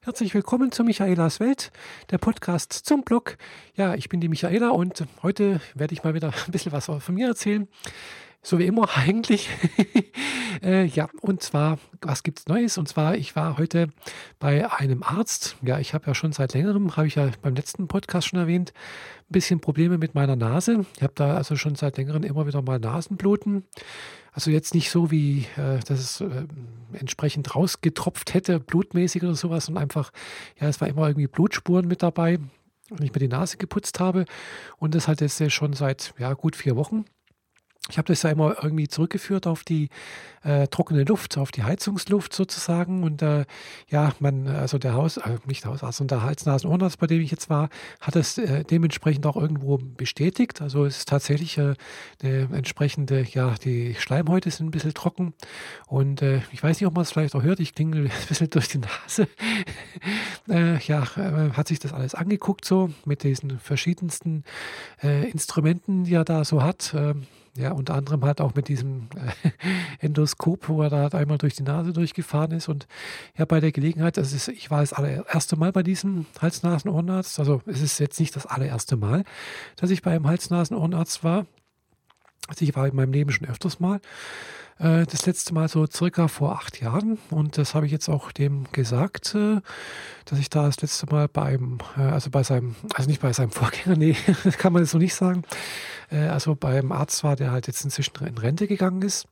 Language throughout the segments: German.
Herzlich willkommen zu Michaelas Welt, der Podcast zum Blog. Ja, ich bin die Michaela und heute werde ich mal wieder ein bisschen was von mir erzählen. So wie immer eigentlich. äh, ja, und zwar, was gibt es Neues? Und zwar, ich war heute bei einem Arzt. Ja, ich habe ja schon seit längerem, habe ich ja beim letzten Podcast schon erwähnt, ein bisschen Probleme mit meiner Nase. Ich habe da also schon seit längerem immer wieder mal Nasenbluten. Also jetzt nicht so, wie äh, dass es äh, entsprechend rausgetropft hätte, blutmäßig oder sowas, und einfach, ja, es war immer irgendwie Blutspuren mit dabei, wenn ich mir die Nase geputzt habe. Und das halt jetzt schon seit ja, gut vier Wochen. Ich habe das ja immer irgendwie zurückgeführt auf die äh, trockene Luft, auf die Heizungsluft sozusagen. Und äh, ja, man, also der Haus, äh, nicht Hausarzt, sondern der Hals-Nasen-Ohrenarzt, bei dem ich jetzt war, hat das äh, dementsprechend auch irgendwo bestätigt. Also es ist tatsächlich äh, eine entsprechende, ja, die Schleimhäute sind ein bisschen trocken. Und äh, ich weiß nicht, ob man es vielleicht auch hört, ich klingel ein bisschen durch die Nase. ja, hat sich das alles angeguckt so mit diesen verschiedensten Instrumenten, die er da so hat. Ja, unter anderem halt auch mit diesem äh, Endoskop, wo er da halt einmal durch die Nase durchgefahren ist. Und ja, bei der Gelegenheit, das ist, ich war das allererste Mal bei diesem Hals-Nasen-Ohrenarzt. Also es ist jetzt nicht das allererste Mal, dass ich bei einem Hals-Nasen-Ohrenarzt war. Also ich war in meinem Leben schon öfters mal. Äh, das letzte Mal so circa vor acht Jahren. Und das habe ich jetzt auch dem gesagt, äh, dass ich da das letzte Mal bei einem, äh, also bei seinem, also nicht bei seinem Vorgänger, nee, das kann man jetzt so nicht sagen. Also beim Arzt war, der halt jetzt inzwischen in Rente gegangen ist.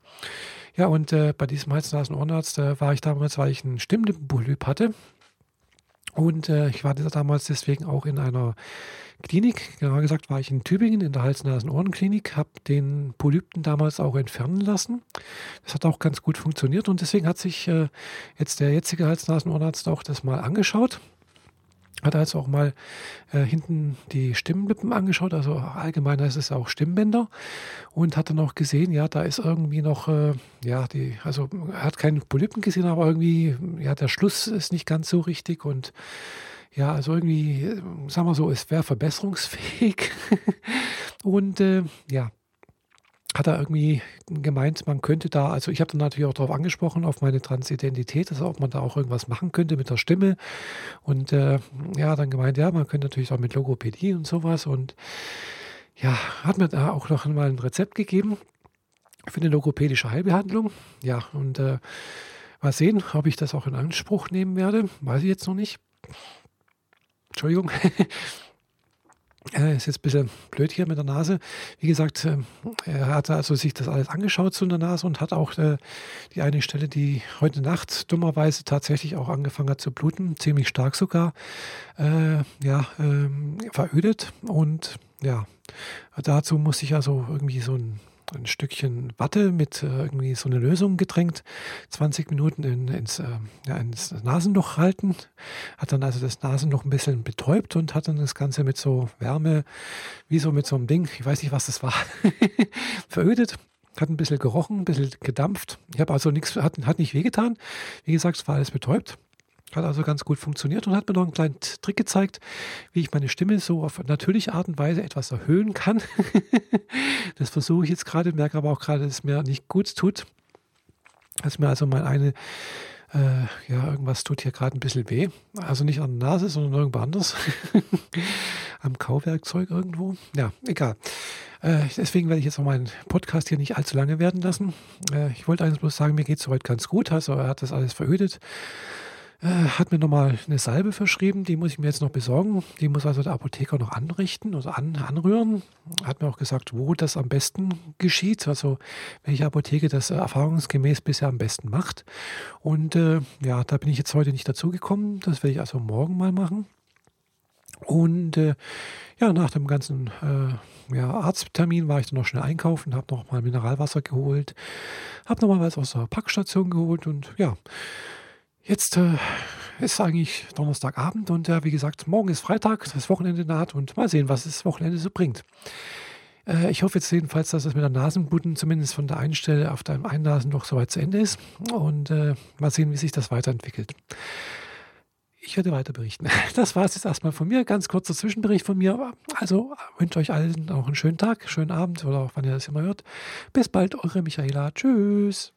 Ja, und bei diesem Hals-Nasen-Ohrenarzt war ich damals, weil ich einen Stimmlippenpolyp hatte. Und ich war damals deswegen auch in einer Klinik. Genauer gesagt war ich in Tübingen in der Hals-Nasen-Ohren-Klinik, habe den Polypten damals auch entfernen lassen. Das hat auch ganz gut funktioniert und deswegen hat sich äh, jetzt der jetzige Hals-Nasen-Ohrenarzt auch das mal angeschaut. Hat also auch mal äh, hinten die Stimmlippen angeschaut, also allgemein heißt es auch Stimmbänder. Und hat dann auch gesehen, ja, da ist irgendwie noch, äh, ja, die, also er hat keine Polypen gesehen, aber irgendwie, ja, der Schluss ist nicht ganz so richtig. Und ja, also irgendwie, sagen wir so, es wäre verbesserungsfähig. und äh, ja, hat er irgendwie gemeint, man könnte da, also ich habe dann natürlich auch darauf angesprochen, auf meine Transidentität, also ob man da auch irgendwas machen könnte mit der Stimme. Und äh, ja, dann gemeint, ja, man könnte natürlich auch mit Logopädie und sowas. Und ja, hat mir da auch noch mal ein Rezept gegeben für eine logopädische Heilbehandlung. Ja, und äh, mal sehen, ob ich das auch in Anspruch nehmen werde. Weiß ich jetzt noch nicht. Entschuldigung. Äh, ist jetzt ein bisschen blöd hier mit der Nase. Wie gesagt, äh, er hat also sich das alles angeschaut zu der Nase und hat auch äh, die eine Stelle, die heute Nacht dummerweise tatsächlich auch angefangen hat zu bluten, ziemlich stark sogar, äh, ja, ähm, verödet. Und ja, dazu musste ich also irgendwie so ein ein Stückchen Watte mit äh, irgendwie so eine Lösung getränkt, 20 Minuten in, ins, äh, ja, ins Nasenloch halten, hat dann also das Nasenloch ein bisschen betäubt und hat dann das Ganze mit so Wärme, wie so mit so einem Ding, ich weiß nicht, was das war, verödet. Hat ein bisschen gerochen, ein bisschen gedampft. Ich habe also nichts, hat, hat nicht wehgetan. Wie gesagt, es war alles betäubt. Hat also ganz gut funktioniert und hat mir noch einen kleinen Trick gezeigt, wie ich meine Stimme so auf natürliche Art und Weise etwas erhöhen kann. das versuche ich jetzt gerade, merke aber auch gerade, dass es mir nicht gut tut. Dass mir also mal eine, äh, ja, irgendwas tut hier gerade ein bisschen weh. Also nicht an der Nase, sondern irgendwo anders. Am Kauwerkzeug irgendwo. Ja, egal. Äh, deswegen werde ich jetzt auch meinen Podcast hier nicht allzu lange werden lassen. Äh, ich wollte eigentlich bloß sagen, mir geht es soweit ganz gut. Also er hat das alles verödet. Äh, hat mir nochmal eine Salbe verschrieben, die muss ich mir jetzt noch besorgen. Die muss also der Apotheker noch anrichten oder an, anrühren. Hat mir auch gesagt, wo das am besten geschieht, also welche Apotheke das äh, erfahrungsgemäß bisher am besten macht. Und äh, ja, da bin ich jetzt heute nicht dazu gekommen. Das werde ich also morgen mal machen. Und äh, ja, nach dem ganzen äh, ja, Arzttermin war ich dann noch schnell einkaufen, habe noch mal Mineralwasser geholt, habe noch mal was aus der Packstation geholt und ja, Jetzt äh, ist eigentlich Donnerstagabend und ja, wie gesagt, morgen ist Freitag, das Wochenende naht und mal sehen, was das Wochenende so bringt. Äh, ich hoffe jetzt jedenfalls, dass das mit der Nasenbluten zumindest von der einen Stelle auf deinem Einnasen doch soweit zu Ende ist und äh, mal sehen, wie sich das weiterentwickelt. Ich werde weiter berichten. Das war es jetzt erstmal von mir. Ganz kurzer Zwischenbericht von mir. Also wünsche euch allen noch einen schönen Tag, schönen Abend oder wann ihr das immer hört. Bis bald, eure Michaela. Tschüss.